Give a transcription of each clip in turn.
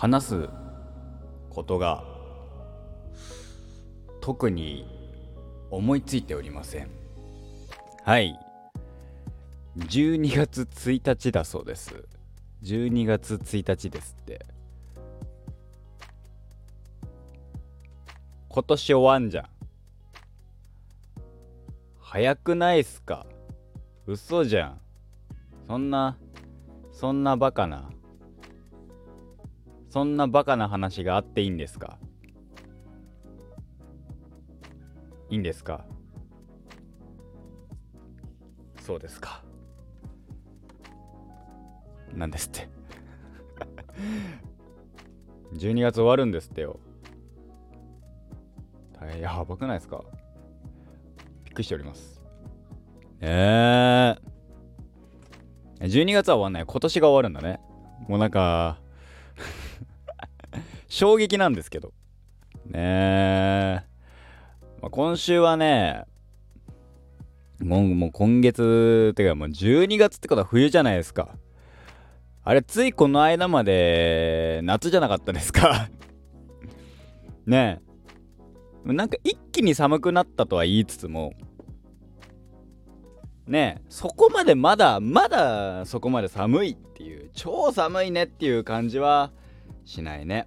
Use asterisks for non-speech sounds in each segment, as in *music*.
話すことが特に思いついておりません。はい。12月1日だそうです。12月1日ですって。今年終わんじゃん。早くないっすか？嘘じゃん。そんなそんなバカな。そんなバカな話があっていいんですか？いいんですか？そうですか。なんですって。*laughs* 12月終わるんですってよ。大変やばくないですか？びっくりしております。え。えー、12月は終わんない。今年が終わるんだね。もうなんか衝撃なんですけど。ね、まあ、今週はねもうもう今月ってかもう12月ってことは冬じゃないですか。あれついこの間まで夏じゃなかったですか？*laughs* ねえ。なんか一気に寒くなったとは言いつつもねえそこまでまだまだそこまで寒いっていう超寒いねっていう感じはしないね。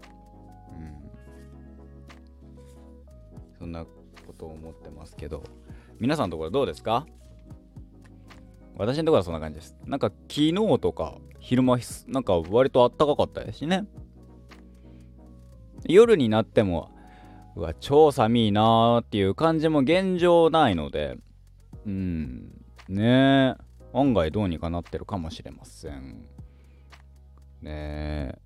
そんなことを思ってますけど皆さんのところどうですか？私のところはそんな感じです。なんか昨日とか昼間なんか割とあったかかったですしね。夜になってもうわ超寒いなーっていう感じも現状ないのでうんねえ案外どうにかなってるかもしれません。ねえ。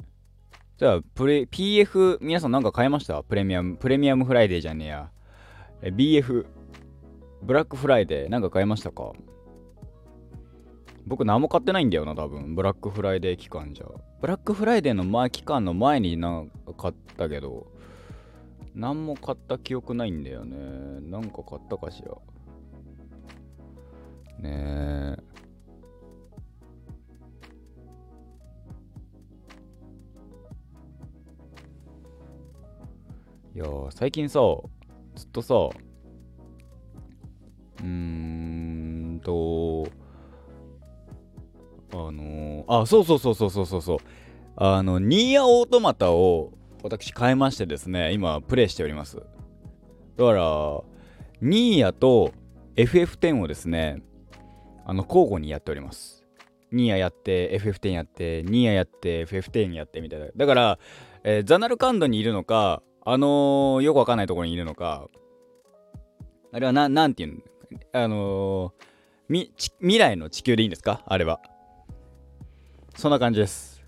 じゃあプレ PF 皆さんなんか買いました？プレミアムプレミアムフライデーじゃねえや。え BF ブラックフライデーなんか買いましたか？僕何も買ってないんだよな多分。ブラックフライデー期間じゃ。ブラックフライデーの前期間の前になんか買ったけど何も買った記憶ないんだよね。なんか買ったかしら。ねえ。いや最近さずっとさうーんとあのー、あそうそうそうそうそうそう。そうあのニーヤオートマタを私買いましてですね今プレイしております。だからニーヤと FF10 をですねあの交互にやっておりますニーヤやって FF10 やってニーヤやって FF10 やってみたいな。だから、えー、ザナルカンドにいるのかあのー、よくわかんないところにいるのか。あれはななんていうのあのー、未来の地球でいいんですか？あれは。そんな感じです。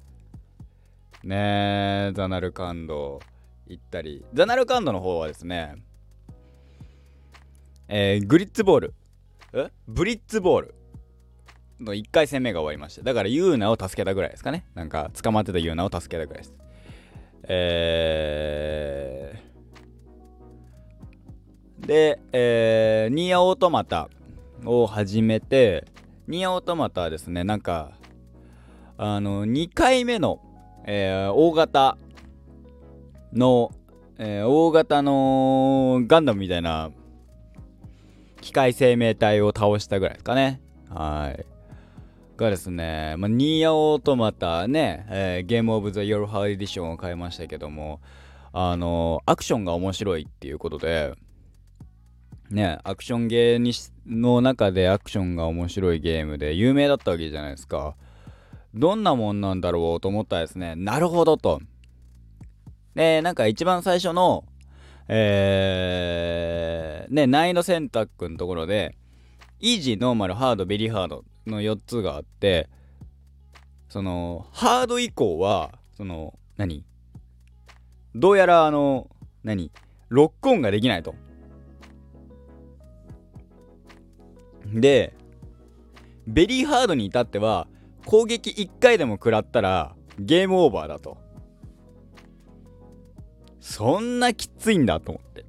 ねえザナルカンド行ったり。ザナルカンドの方はですねえー、グリッツボール。え？ブリッツボール。の1回戦目が終わりましただからユーナを助けたぐらいですかね。なんか捕まってたユーナを助けたぐらいです。えー、で、えー、ニーアオートマタを始めてニーアオートマタはですねなんかあの2回目の、えー、大型の、えー、大型のガンダムみたいな機械生命体を倒したぐらいですかね。はい。がですね、まあ、ニーアオートマタね、えー、ゲームオブザヨルハーエディションを買いましたけどもあのアクションが面白いっていうことでねアクションゲーにの中でアクションが面白いゲームで有名だったわけじゃないですかどんなもんなんだろうと思ったらですね、なるほどと。で、なんか一番最初の、えー、ね、難易度選択のところで、イージー、ノーマル、ハード、ベリーハードの4つがあって、その、ハード以降は、その、何？どうやらあの、何？ロックオンができないと。で、ベリーハードに至っては、攻撃1回でも食らったらゲームオーバーだと。そんなきついんだと思って。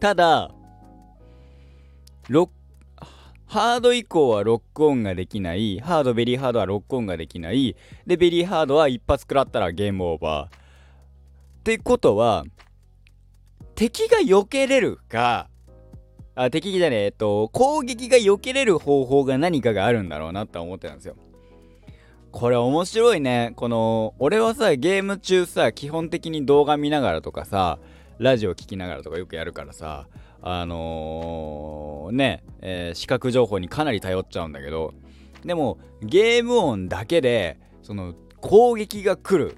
ただロッハード以降はロックオンができない。ハードベリーハードはロックオンができない。でベリーハードは一発食らったらゲームオーバー。ってことは敵が避けれるかあ敵じゃねええっと攻撃が避けれる方法が何かがあるんだろうなって思ってたんですよ。これ面白いね。この俺はさゲーム中さ基本的に動画見ながらとかさラジオ聴きながらとかよくやるからさあのー、ね、えー、視覚情報にかなり頼っちゃうんだけどでもゲーム音だけでその攻撃が来る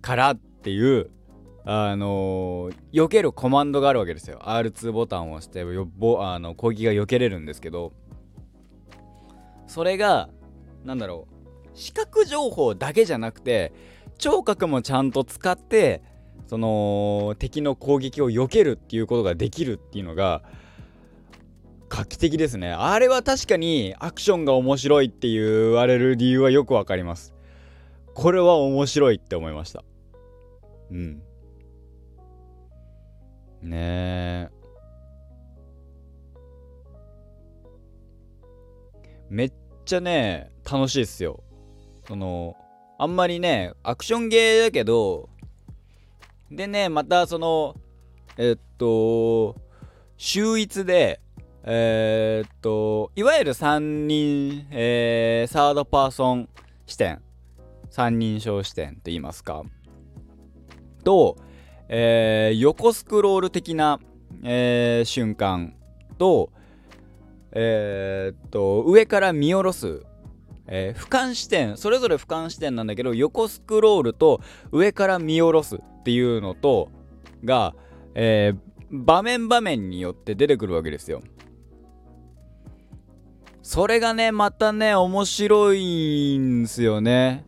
からっていうあのー、避けるコマンドがあるわけですよ。R2 ボタンを押してよあの攻撃が避けれるんですけどそれがなんだろう視覚情報だけじゃなくて聴覚もちゃんと使ってその敵の攻撃を避けるっていうことができるっていうのが画期的ですね。あれは確かにアクションが面白いって言われる理由はよくわかります。これは面白いって思いました。うん。ねえ。めっちゃね楽しいっすよ。そのあんまりねアクションゲーだけどでねまたそのえっと秀逸でえー、っといわゆる3人、えー、サードパーソン視点三人称視点と言いますか。と、えー、横スクロール的な、えー、瞬間と,、えー、っと上から見下ろすえー、俯瞰視点それぞれ俯瞰視点なんだけど横スクロールと上から見下ろすっていうのとが、えー、場面場面によって出てくるわけですよ。それがねまたね面白いんすよね。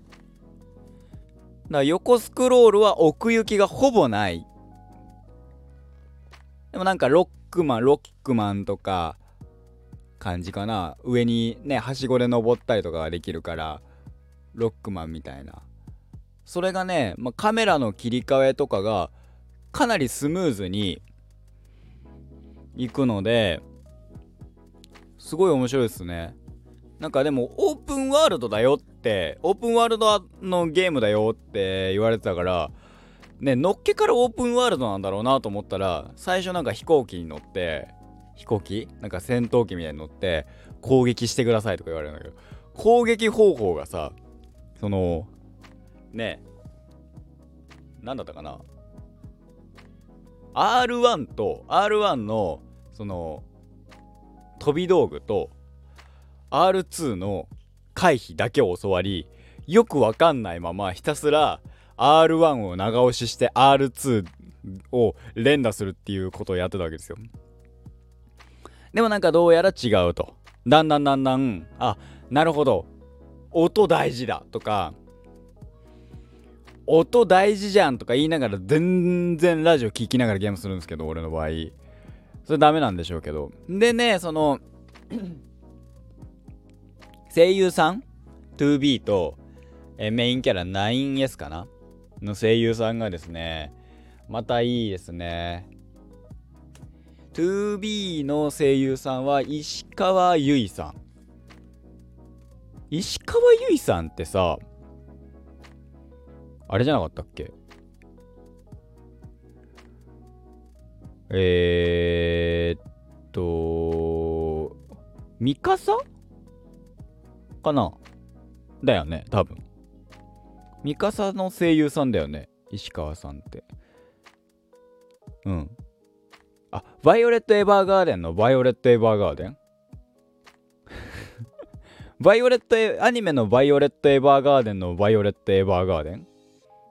だから横スクロールは奥行きがほぼない。でもなんかロックマンロックマンとか感じかな。上にねはしごで登ったりとかができるからロックマンみたいな。それがね、まあ、カメラの切り替えとかがかなりスムーズにいくのですごい面白いですね。なんかでもオープンワールドだよってオープンワールドのゲームだよって言われてたからねのっけからオープンワールドなんだろうなと思ったら最初なんか飛行機に乗って飛行機なんか戦闘機みたいに乗って攻撃してくださいとか言われるんだけど攻撃方法がさそのね何だったかな？R1 と R1 のその飛び道具と R2 の回避だけを教わりよくわかんないままひたすら R1 を長押しして R2 を連打するっていうことをやってたわけですよ。でもなんかどうやら違うと。だんだんだんだん、あ、なるほど。音大事だとか、音大事じゃんとか言いながら全然ラジオ聴きながらゲームするんですけど、俺の場合。それダメなんでしょうけど。でね、その *clears throat* 声優さん 2B と、えメインキャラ 9S かな？の声優さんがですね、またいいですね。2B の声優さんは石川由依さん。石川由依さんってさあれじゃなかったっけ？えー、っとミカサ？かな？だよね多分。ミカサの声優さんだよね石川さんって。うん、バイオレット・エヴァーガーデンのバイオレット・エヴァーガーデンバイオレットエ、アニメのバイオレット・エヴァーガーデンのバイオレット・エヴァーガーデン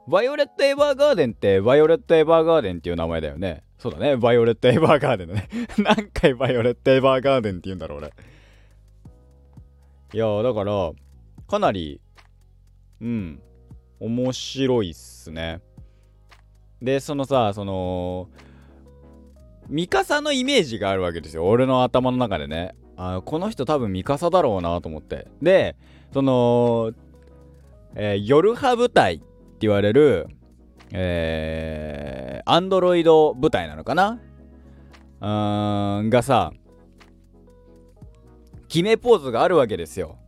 バイオレット・エヴァーガーデンってバイオレット・エヴァーガーデンっていう名前だよね。そうだね。バイオレット・エヴァーガーデンだね。*laughs* 何回バイオレット・エヴァーガーデンって言うんだろう俺。いやだから、かなり、うん、面白いっすね。で、そのさ、その、ミカサのイメージがあるわけですよ。俺の頭の中でね。あこの人多分ミカサだろうなと思って。でその、えー、夜派部隊って言われるえー、アンドロイド部隊なのかな？うーんがさ決めポーズがあるわけですよ。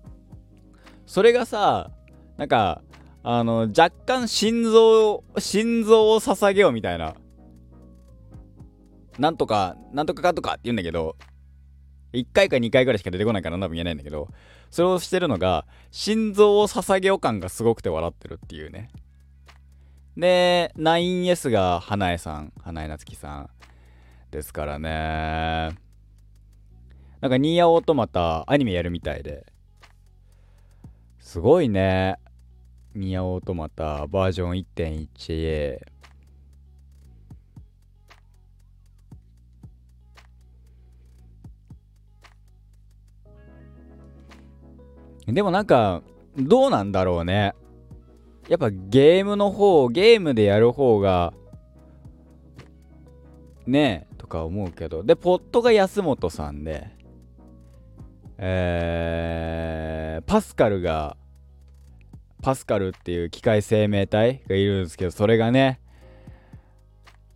それがさなんかあの若干心臓心臓を捧げようみたいな。なんとかなんとかかとかって言うんだけど1回か2回ぐらいしか出てこないから多分言えないんだけどそれをしてるのが心臓を捧げよう感がすごくて笑ってるっていうね。で 9S が花江さん花江夏樹さんですからね。なんかニーヤオートマタアニメやるみたいで。すごいね。ニーヤオートマタバージョン1.1でもなんかどうなんだろうね。やっぱゲームの方ゲームでやる方がねえとか思うけど。でポットが安本さんでえー、パスカルがパスカルっていう機械生命体がいるんですけどそれがね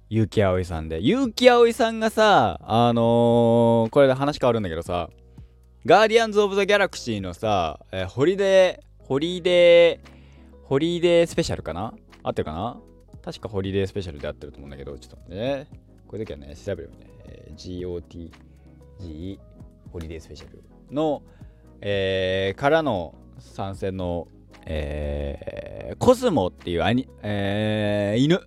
結城葵さんで。結城葵さんがさあのー、これで話変わるんだけどさガーディアンズ・オブ・ザ・ギャラクシーのさ、えー、ホリデーホリデーホリデースペシャルかな？合ってるかな？確かホリデースペシャルで合ってると思うんだけど、ちょっとね、これだけはね、調べるよね。えー、GOTG ホリデースペシャルの、えー、からの参戦の、えー、コスモっていうアニ、えー、犬。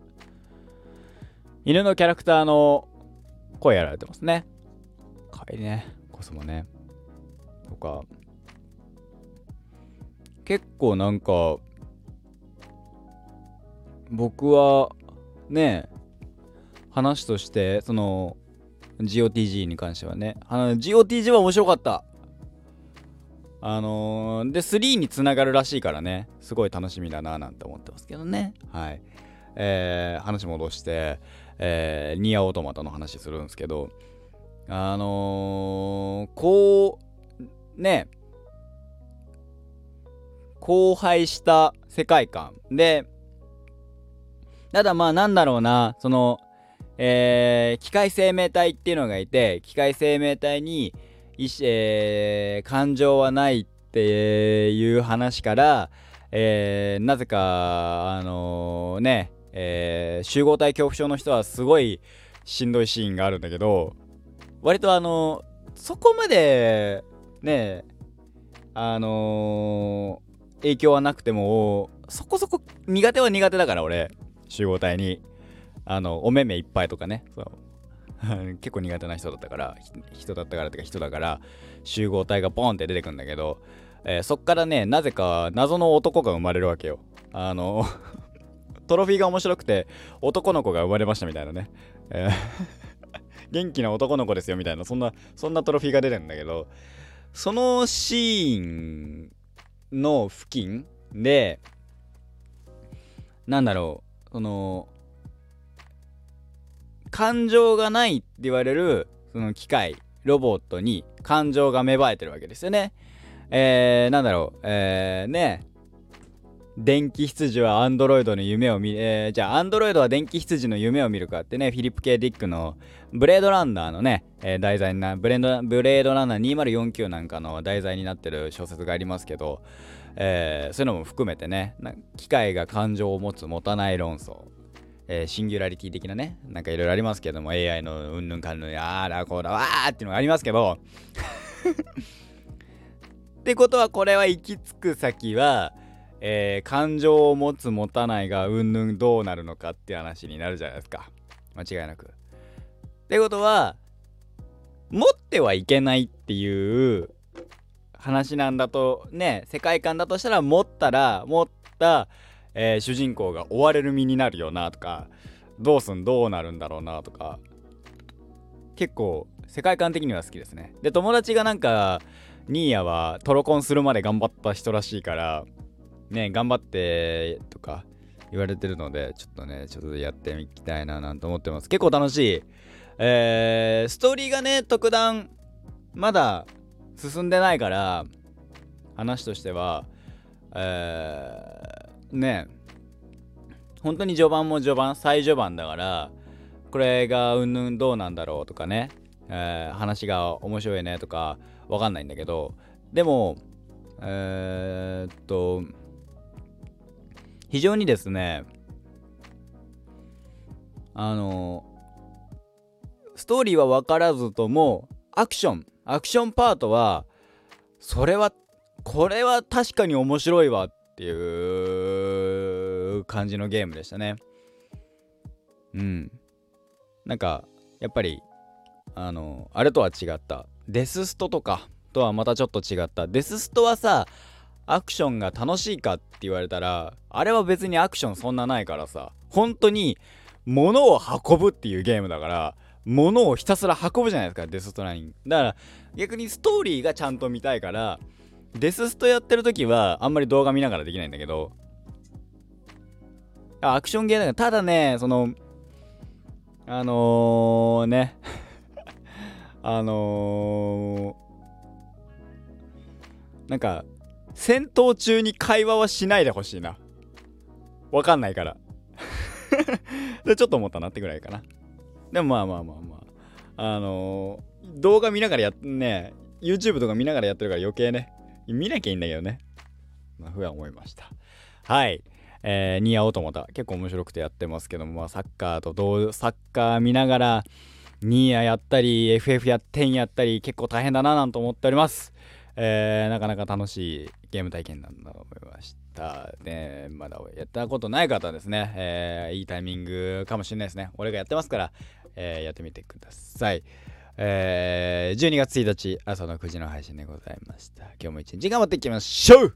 犬のキャラクターの声やられてますね。かわいいね、コスモね。とか、結構なんか、僕はね話としてその GOTG に関してはね。あの GOTG は面白かった。あのー、で3につながるらしいからね。すごい楽しみだななんて思ってますけどね。はい。えー、話戻して、えー、ニアオートマタの話するんですけど。あのー、こうね荒廃した世界観。でただまあなんだろうな、その、えー、機械生命体っていうのがいて、機械生命体に、えー、感情はないっていう話から、えー、なぜか、あのー、ね、えー、集合体恐怖症の人はすごいしんどいシーンがあるんだけど、割とあのそこまで、ね、あの影響はなくても、そこそこ苦手は苦手だから俺。集合体に。あのお目目いっぱいとかね。そう。*laughs* 結構苦手な人だったから。人だったからとか人だから。集合体がボンって出てくんだけど、えー、そっからねなぜか謎の男が生まれるわけよ。あの *laughs* トロフィーが面白くて男の子が生まれましたみたいなね、えー *laughs* 元気な男の子ですよみたいなそんなそんなトロフィーが出るんだけど。そのシーンの付近でなんだろうその感情がないって言われるその機械ロボットに感情が芽生えてるわけですよね。えー、なんだろう、えー、ね電気羊はアンドロイドの夢を見、えー、じゃあアンドロイドは電気羊の夢を見るかってね、フィリップ・ケイ・ディックのブレードランナーのね、えー、題材な、ブレードブレードランナー2049なんかの題材になってる小説がありますけど、えー、そういうのも含めてね、機械が感情を持つ持たない論争。えー、シンギュラリティ的なね、なんかいろいろありますけども、AI のうんぬんかんぬん、あーだこうだわーっていうのがありますけど、*laughs* ってことはこれは行き着く先は、えー、感情を持つ持たないがうんぬんどうなるのかって話になるじゃないですか。間違いなく。ってことは、持ってはいけないっていう話なんだとね世界観だとしたら持ったら持った、えー、主人公が追われる身になるよなとかどうすんどうなるんだろうなとか結構世界観的には好きですねで友達がなんかニーヤはトロコンするまで頑張った人らしいからね頑張ってとか言われてるのでちょっとねちょっとやってみたいななんて思ってます。結構楽しい。えー、ストーリーがね特段まだ進んでないから話としてはえー、ね本当に序盤も序盤最序盤だからこれがうんぬんどうなんだろうとかね、えー、話が面白いねとかわかんないんだけどでもえー、っと非常にですねあのストーリーは分からずともアクションアクションパートはそれはこれは確かに面白いわっていう感じのゲームでしたね。うん。なんかやっぱりあのあれとは違った。デスストとかとはまたちょっと違った。デスストはさアクションが楽しいかって言われたらあれは別にアクションそんなないからさ本当に物を運ぶっていうゲームだから物をひたすら運ぶじゃないですかデスストライン。だから逆にストーリーがちゃんと見たいからデスストやってる時はあんまり動画見ながらできないんだけどアクションゲーだからただねそのあのー、ね。*laughs* あのー、なんか戦闘中に会話はしないでほしいな。わかんないから。*laughs* でちょっと思ったなってぐらいかな。でもまあまあまあまあ。あのー、動画見ながらやってね YouTube とか見ながらやってるから余計ね。見なきゃいいんだけどね。まあふわ思いました。はい。えー、ニアオートマタ結構面白くてやってますけども、まあ、サッカーと同サッカー見ながらニーアやったり FF や10やったり結構大変だななんて思っております。えー、なかなか楽しいゲーム体験なんだと思いました。で、まだやったことない方はですね、えー、いいタイミングかもしれないですね。俺がやってますから、えー、やってみてください。えー、12月1日朝の9時の配信でございました。今日も一日頑張っていきましょう